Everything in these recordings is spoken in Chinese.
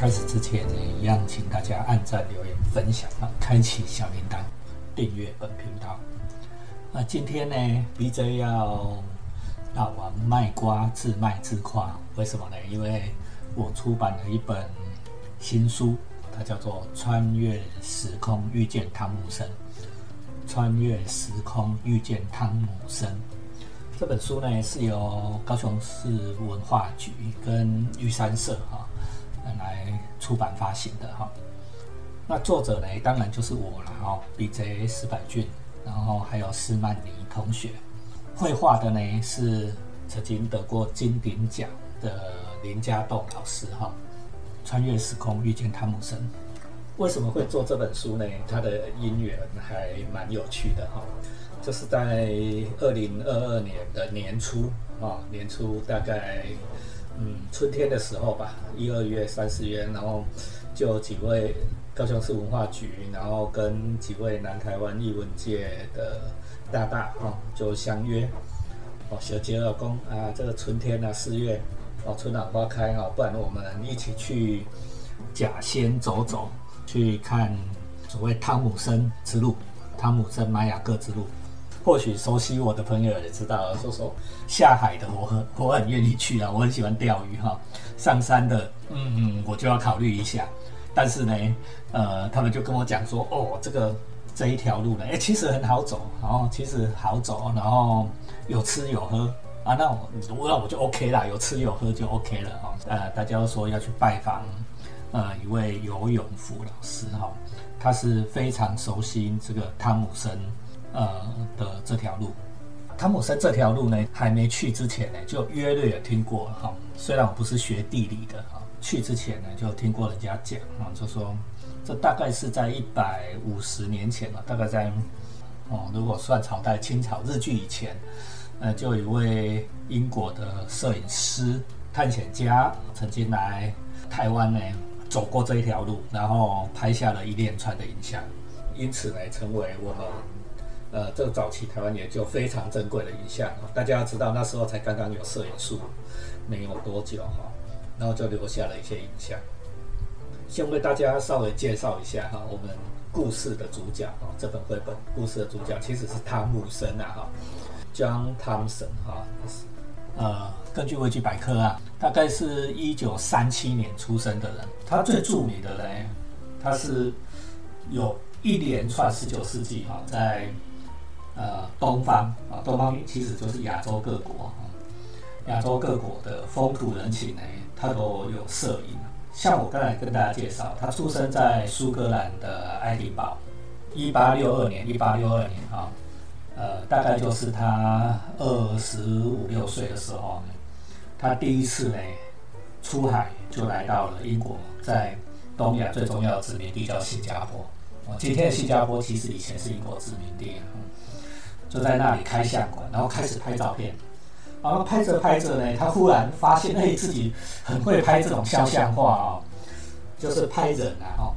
开始之前呢，一样请大家按赞、留言、分享啊，开启小铃铛，订阅本频道。那今天呢，BJ 要大王卖瓜自卖自夸，为什么呢？因为我出版了一本新书，它叫做《穿越时空遇见汤姆森》。穿越时空遇见汤姆森这本书呢，是由高雄市文化局跟玉山社哈来出版发行的哈。那作者呢，当然就是我了哈，BJ 石柏俊，然后还有施曼妮同学。绘画的呢是曾经得过金鼎奖的林家栋老师哈。穿越时空遇见汤姆森。为什么会做这本书呢？它的因缘还蛮有趣的哈，就是在二零二二年的年初啊，年初大概嗯春天的时候吧，一二月、三四月，然后就几位高雄市文化局，然后跟几位南台湾艺文界的大大哈就相约哦，小杰老公啊，这个春天啊，四月哦，春暖花开啊，不然我们一起去甲仙走走。去看所谓汤姆森之路，汤姆森玛雅各之路。或许熟悉我的朋友也知道，说说下海的我很我很愿意去啊，我很喜欢钓鱼哈。上山的，嗯嗯，我就要考虑一下。但是呢，呃，他们就跟我讲说，哦，这个这一条路呢，哎，其实很好走，然后其实好走，然后有吃有喝啊，那我那我就 OK 啦，有吃有喝就 OK 了哈。呃，大家都说要去拜访。呃，一位游泳服老师哈，他是非常熟悉这个汤姆森呃的这条路。汤姆森这条路呢，还没去之前呢，就约略有听过哈。虽然我不是学地理的哈，去之前呢，就听过人家讲啊，就说这大概是在一百五十年前了，大概在哦，如果算朝代清朝日据以前，呃，就有一位英国的摄影师探险家曾经来台湾呢。走过这一条路，然后拍下了一连串的影像，因此呢，成为我们呃这个早期台湾研究非常珍贵的影像。大家要知道，那时候才刚刚有摄影术，没有多久哈，然后就留下了一些影像。先为大家稍微介绍一下哈，我们故事的主角哈，这本绘本故事的主角其实是汤姆森啊哈，John Thompson 哈，呃。根据维基百科啊，大概是一九三七年出生的人。他最著名的呢，他是有一连串十九世纪哈，在呃东方啊，东方其实就是亚洲各国啊，亚洲各国的风土人情呢，他都有摄影。像我刚才跟大家介绍，他出生在苏格兰的爱丁堡，一八六二年，一八六二年啊，呃，大概就是他二十五六岁的时候呢。他第一次呢出海就来到了英国，在东亚最重要的殖民地叫新加坡。今天的新加坡其实以前是英国殖民地，就在那里开相馆，然后开始拍照片。然后拍着拍着呢，他忽然发现，哎，自己很会拍这种肖像画哦，就是拍人啊，哦，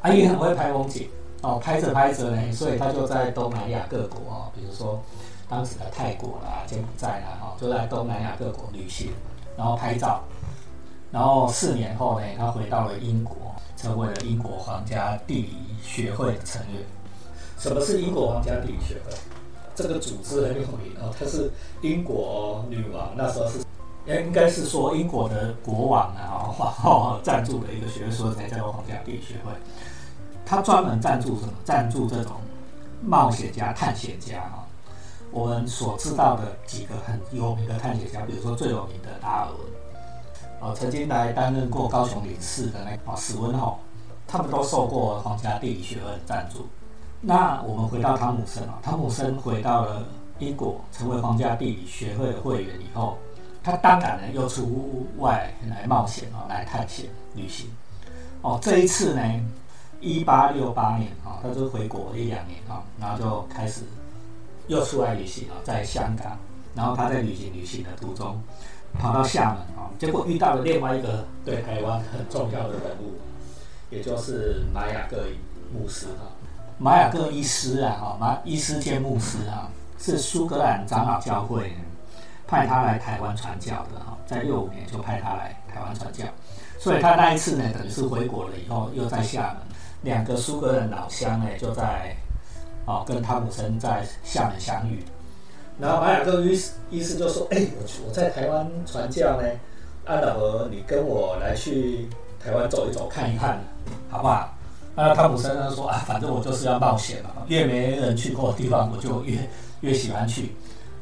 啊也很会拍风景哦。拍着拍着呢，所以他就在东南亚各国哦，比如说。当时的泰国啦、柬埔寨啦，哈，就在东南亚各国旅行，然后拍照，然后四年后呢，他回到了英国，成为了英国皇家地理学会的成员。什么是英国皇家地理学会？这个组织很有名哦，它是英国女王那时候是，应该是说英国的国王啊，皇后赞助的一个学会，所以才叫皇家地理学会。他专门赞助什么？赞助这种冒险家、探险家啊。我们所知道的几个很有名的探险家，比如说最有名的达尔文，哦，曾经来担任过高雄领事的那个史温吼，他们都受过皇家地理学会赞助。那我们回到汤姆森啊，汤姆森回到了英国，成为皇家地理学会的会员以后，他当然呢又出外来冒险啊，来探险旅行。哦，这一次呢，一八六八年啊，他就回国一两年啊，然后就开始。又出来旅行啊，在香港，然后他在旅行旅行的途中，跑到厦门啊，结果遇到了另外一个对台湾很重要的人物，也就是玛雅各牧师啊，玛雅各医师啊，哈，马医师兼牧师啊，是苏格兰长老教会派他来台湾传教的哈，在六五年就派他来台湾传教，所以他那一次呢，等于是回国了以后，又在厦门，两个苏格兰老乡呢，就在哦跟汤姆森在厦门相遇。然后马雅各医医师就说：“哎，我我在台湾传教呢，安老和你跟我来去台湾走一走，看一看，好不好？”那汤姆森呢说：“啊，反正我就是要冒险嘛，越没人去过的地方，我就越越喜欢去。”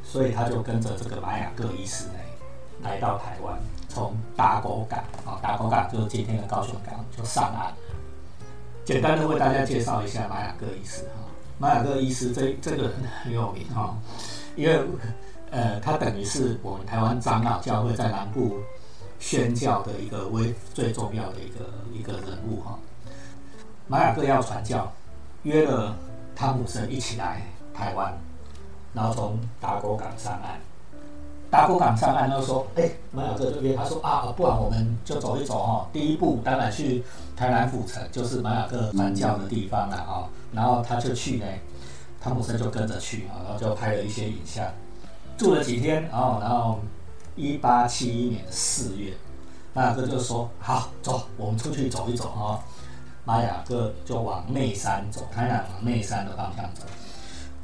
所以他就跟着这个马雅各医师呢，来到台湾，从打狗港啊，打狗港就是今天的高雄港，就上岸。简单的为大家介绍一下马雅各医师哈，马雅各医师这这个人很有名哈。因为，呃，他等于是我们台湾长老教会在南部宣教的一个微最重要的一个一个人物哈。马雅各要传教，约了汤姆森一起来台湾，然后从达国港上岸。达国港上岸，他说：“哎，马雅各就约他说啊，不然我们就走一走哈。第一步当然去台南府城，就是马雅各传教的地方了哈。然后他就去呢。”汤姆森就跟着去啊，然后就拍了一些影像，住了几天，然后然后一八七一年四月，马雅各就说：“好，走，我们出去走一走啊。”玛雅各就往内山走，台南往内山的方向走，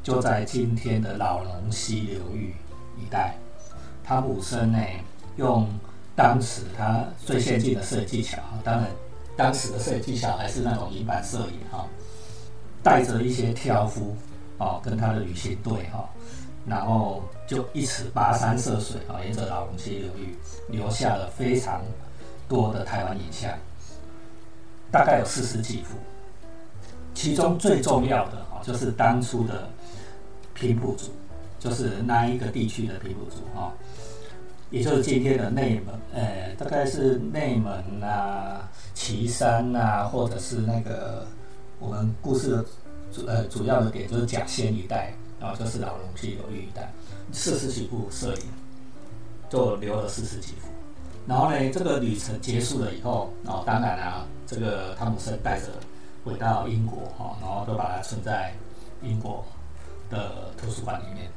就在今天的老龙溪流域一带。汤姆森呢，用当时他最先进的摄影技巧，当然当时的摄影技巧还是那种银版摄影哈，带着一些挑夫。哦，跟他的旅行队哈，然后就一尺跋山涉水啊，沿着老龙溪流域留下了非常多的台湾影像，大概有四十几幅。其中最重要的哦，就是当初的平埔族，就是那一个地区的平埔族哈，也就是今天的内蒙，呃，大概是内蒙啊、岐山啊，或者是那个我们故事的。主呃主要的点就是甲仙一带，然后就是老龙溪流域一带，四十几部摄影，就留了四十几幅。然后呢，这个旅程结束了以后，哦，当然啊，这个汤姆森带着回到英国哈，然后都把它存在英国的图书馆里面。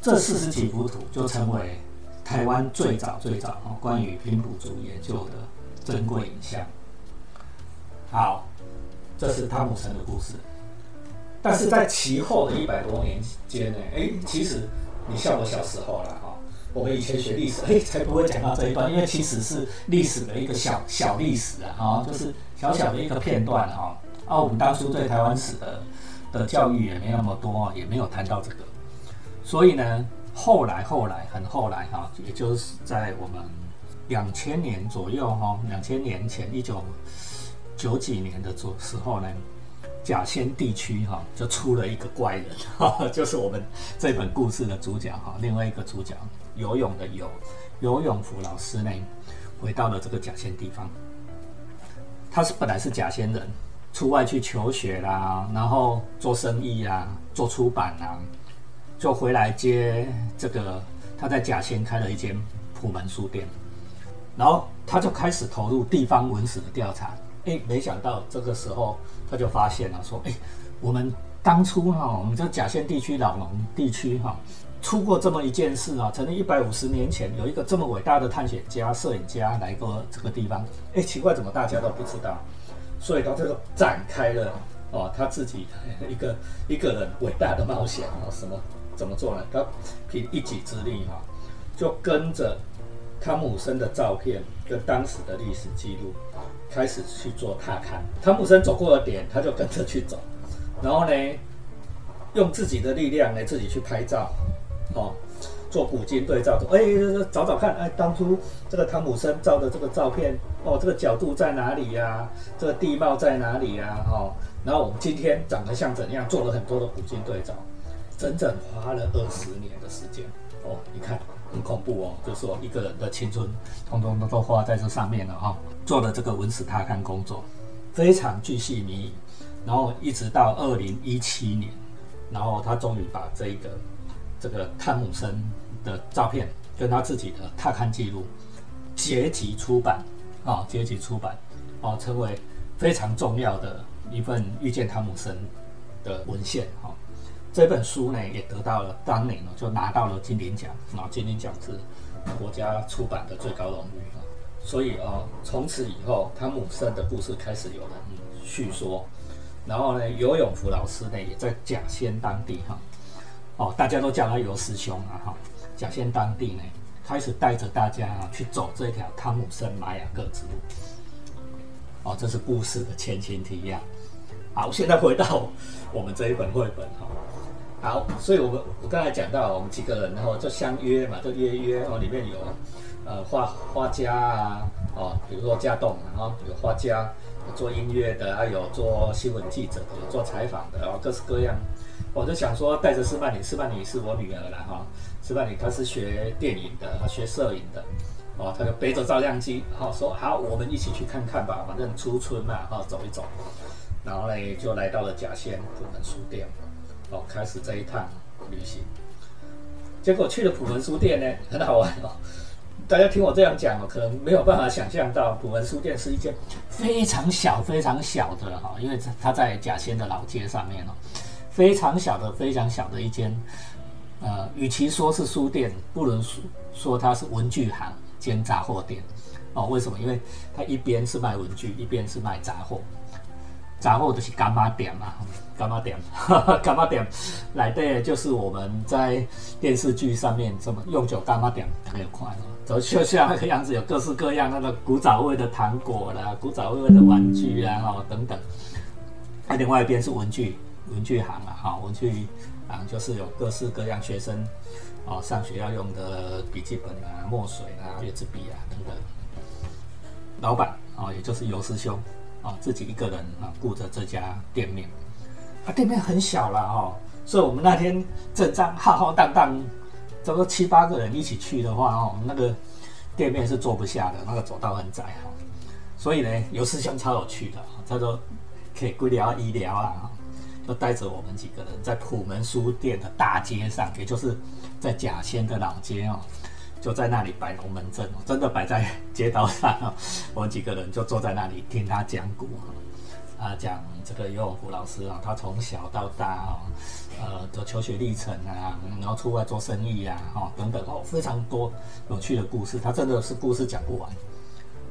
这四十几幅图就成为台湾最早最早哦关于平埔族研究的珍贵影像。好。这是汤姆森的故事，但是在其后的一百多年间呢，哎，其实你像我小时候了哈，我们以前学历史，哎，才不会讲到这一段，因为其实是历史的一个小小历史啊，哈，就是小小的一个片段哈。啊，我们当初对台湾史的的教育也没那么多，也没有谈到这个，所以呢，后来后来很后来哈，也就是在我们两千年左右哈，两千年前一九。九几年的左时候呢，甲仙地区哈就出了一个怪人，哈，就是我们这本故事的主角哈，另外一个主角游泳的游游泳服老师呢，回到了这个假仙地方。他是本来是假仙人，出外去求学啦，然后做生意啊，做出版啊，就回来接这个他在假仙开了一间普门书店，然后他就开始投入地方文史的调查。哎，没想到这个时候他就发现了，说：“哎，我们当初哈，我们这假仙地区老农地区哈，出过这么一件事啊，曾经一百五十年前有一个这么伟大的探险家、摄影家来过这个地方。哎，奇怪，怎么大家都不知道？所以他这个展开了哦，他自己一个一个人伟大的冒险啊，什么怎么做呢？他凭一己之力哈，就跟着汤姆森的照片跟当时的历史记录。”开始去做踏勘，汤姆森走过的点，他就跟着去走，然后呢，用自己的力量呢，自己去拍照，哦，做古今对照，哎，找找看，哎，当初这个汤姆森照的这个照片，哦，这个角度在哪里呀？这个地貌在哪里呀？哦，然后我们今天长得像怎样？做了很多的古今对照，整整花了二十年的时间，哦，你看。很恐怖哦，就是说一个人的青春，通通都都花在这上面了哈。做了这个文史踏勘工作，非常巨细靡遗，然后一直到二零一七年，然后他终于把这一个这个汤姆森的照片跟他自己的踏勘记录结集出版啊，结集出版啊，成为非常重要的一份遇见汤姆森的文献哈。这本书呢，也得到了当年呢，就拿到了金鼎奖啊，金鼎奖是国家出版的最高荣誉啊。所以啊，从此以后，汤姆森的故事开始有人叙说。然后呢，游永福老师呢也在甲仙当地哈，哦，大家都叫他游师兄啊哈。甲仙当地呢开始带着大家去走这条汤姆森玛雅各之路。哦，这是故事的前情提要。好，现在回到我们这一本绘本哈。好，所以我们我刚才讲到我们几个人，然后就相约嘛，就约约哦，里面有呃画画家啊，哦，比如说家栋然后有画家，有做音乐的，还有做新闻记者的，有做采访的，然哦，各式各样。我就想说带着施曼妮，施曼妮是我女儿了哈，施曼妮她是学电影的，学摄影的，哦，她就背着照相机，好说好，我们一起去看看吧，反正初春嘛，哈，走一走，然后呢就来到了甲县普门书店。哦，开始这一趟旅行，结果去了普门书店呢，很好玩哦。大家听我这样讲哦，可能没有办法想象到普文书店是一间非常小、非常小的哈，因为它在甲仙的老街上面哦，非常小的、非常小的一间。呃，与其说是书店，不能说说它是文具行兼杂货店哦。为什么？因为它一边是卖文具，一边是卖杂货。杂货就是干妈店嘛，干妈店，干妈店来的就是我们在电视剧上面这么用酒干妈店很有款哦，就就像那个样子，有各式各样那个古早味的糖果啦，古早味的玩具啊，哈等等。那另外一边是文具文具行啊，哈文具行就是有各式各样学生哦上学要用的笔记本啊、墨水啊、圆珠笔啊等等。老板哦，也就是尤师兄。啊，自己一个人啊，顾着这家店面，啊，店面很小了哈，所以我们那天阵仗浩浩荡荡，差不多七八个人一起去的话哦，那个店面是坐不下的，那个走道很窄哈，所以呢，尤师兄超有趣的，他说可以归聊医疗啊，就带着我们几个人在普门书店的大街上，也就是在甲仙的老街哦。就在那里摆龙门阵哦，真的摆在街道上哦。我们几个人就坐在那里听他讲古啊，讲这个游泳湖老师啊，他从小到大啊，呃的求学历程啊，然后出外做生意呀，哈等等哦，非常多有趣的故事。他真的是故事讲不完。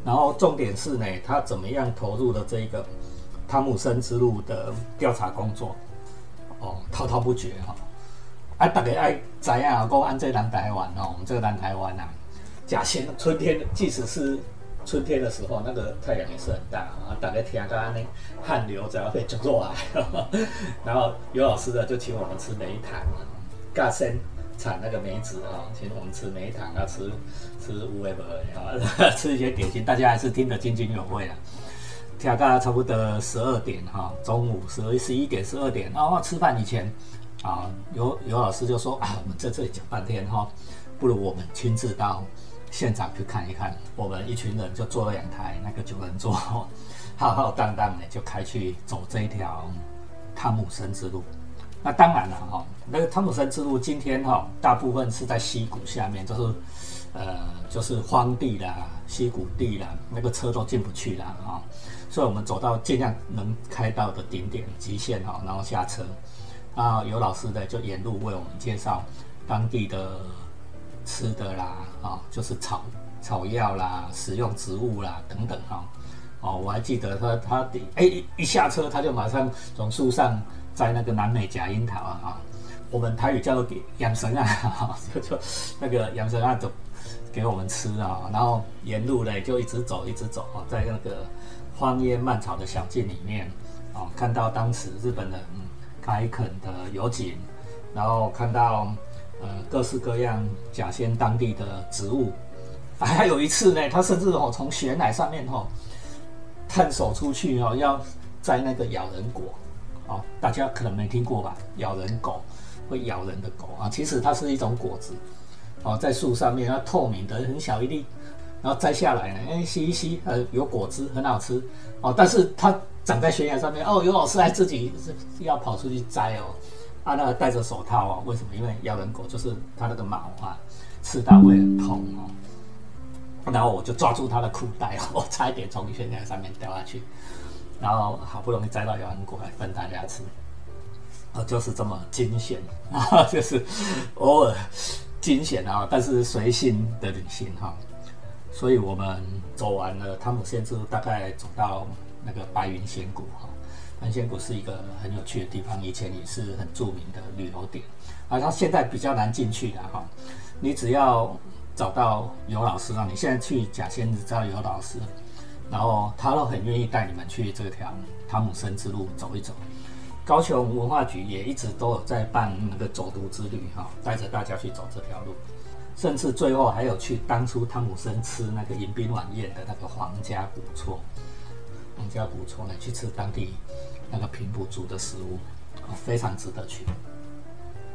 然后重点是呢，他怎么样投入的这个汤姆森之路的调查工作哦，滔滔不绝哈。啊，大家爱知啊，讲按这南台湾哦，我们这个南台湾啊，假仙春天，即使是春天的时候，那个太阳也是很大啊。大家听到安尼汗流才会就落来，然后尤老师呢就请我们吃梅糖，嘎仙产那个梅子啊，请我们吃梅糖啊，吃吃乌龟啊，吃一些点心，大家还是听得津津有味的。听到差不多十二点哈，中午十二十一点十二点，然后吃饭以前。啊，有有老师就说啊，我们在这里讲半天哈，不如我们亲自到现场去看一看。我们一群人就坐了两台那个九人座，浩浩荡荡的就开去走这一条汤姆森之路。那当然了哈，那个汤姆森之路今天哈，大部分是在溪谷下面，就是呃，就是荒地啦、溪谷地啦，那个车都进不去了哈。所以我们走到尽量能开到的顶点极限哈，然后下车。啊，有老师的就沿路为我们介绍当地的吃的啦，啊，就是草草药啦、食用植物啦等等哈。哦，我还记得他他哎一下车他就马上从树上摘那个南美假樱桃啊，我们台语叫做养生啊，就就那个养生啊，就给我们吃啊，然后沿路呢就一直走一直走啊，在那个荒烟蔓草的小径里面啊，看到当时日本人。开垦的油井，然后看到呃各式各样甲仙当地的植物，还有一次呢，他甚至哦从悬崖上面哦探索出去哦，要摘那个咬人果哦，大家可能没听过吧？咬人狗会咬人的狗啊，其实它是一种果子哦，在树上面它透明的很小一粒，然后摘下来呢，哎吸一吸呃有果汁很好吃哦，但是它。长在悬崖上面哦，有老师还自己是要跑出去摘哦，啊，那个戴着手套哦，为什么？因为咬人狗就是它那个毛啊，刺到会很痛哦。然后我就抓住它的裤带，我差一点从悬崖上面掉下去，然后好不容易摘到咬人狗来分大家吃，哦，就是这么惊险啊，就是偶尔惊险啊，但是随性的旅行哈。所以我们走完了汤姆森之路，大概走到那个白云仙谷哈。白云仙谷是一个很有趣的地方，以前也是很著名的旅游点，啊，它现在比较难进去的哈。你只要找到尤老师啊，你现在去假仙子找尤老师，然后他都很愿意带你们去这条汤姆森之路走一走。高雄文化局也一直都有在办那个走读之旅哈，带着大家去走这条路，甚至最后还有去当初汤姆森吃那个迎宾晚宴的那个皇家古厝，皇家古厝呢去吃当地那个平埔族的食物，非常值得去。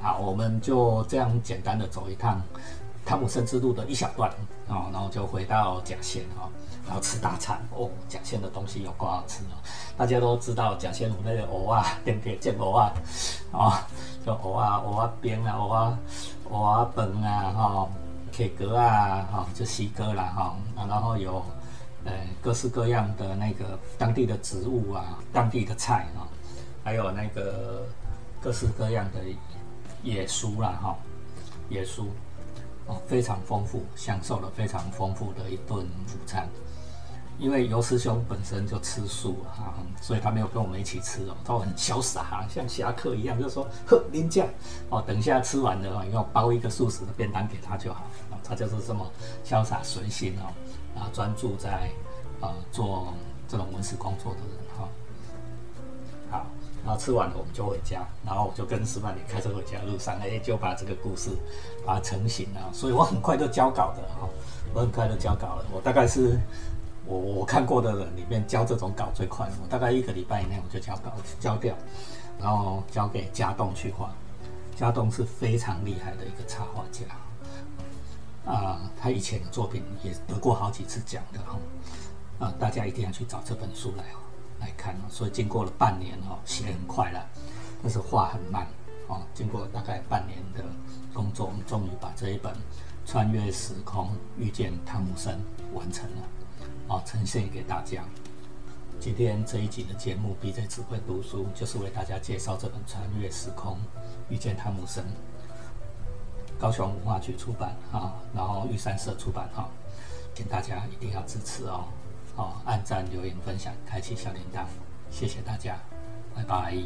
好，我们就这样简单的走一趟汤姆森之路的一小段啊，然后就回到甲线啊。然后吃大餐哦，甲仙的东西有够好吃哦！大家都知道甲仙湖那个藕啊，点点见藕啊，啊，就藕啊，藕啊边啊，藕啊，瓦本啊，哈，K 格啊，哈，就西哥啦，哈，然后有呃各式各样的那个当地的植物啊，当地的菜啊，还有那个各式各样的野蔬啦，哈，野蔬哦，非常丰富，享受了非常丰富的一顿午餐。因为尤师兄本身就吃素啊，所以他没有跟我们一起吃哦，他很潇洒啊，像侠客一样，就说呵，您这样哦，等一下吃完了以后包一个素食的便当给他就好啊，他就是这么潇洒随性哦，啊，专注在呃做这种文史工作的人哈。好，然后吃完了我们就回家，然后我就跟师曼里开车回家路上，哎，就把这个故事把它成型了，所以我很快就交稿的哈，我很快就交稿了，我大概是。我我看过的人里面交这种稿最快，我大概一个礼拜以内我就交稿交掉，然后交给家栋去画。家栋是非常厉害的一个插画家，啊，他以前的作品也得过好几次奖的哈，啊，大家一定要去找这本书来来看哦。所以经过了半年哦，写很快了，但是画很慢哦。经过大概半年的工作，我们终于把这一本《穿越时空遇见汤姆森》完成了。啊，呈现给大家。今天这一集的节目，B J 只会读书，就是为大家介绍这本《穿越时空遇见汤姆森》，高雄文化局出版啊，然后玉山社出版哈，请大家一定要支持哦，哦，按赞、留言、分享、开启小铃铛，谢谢大家，拜拜。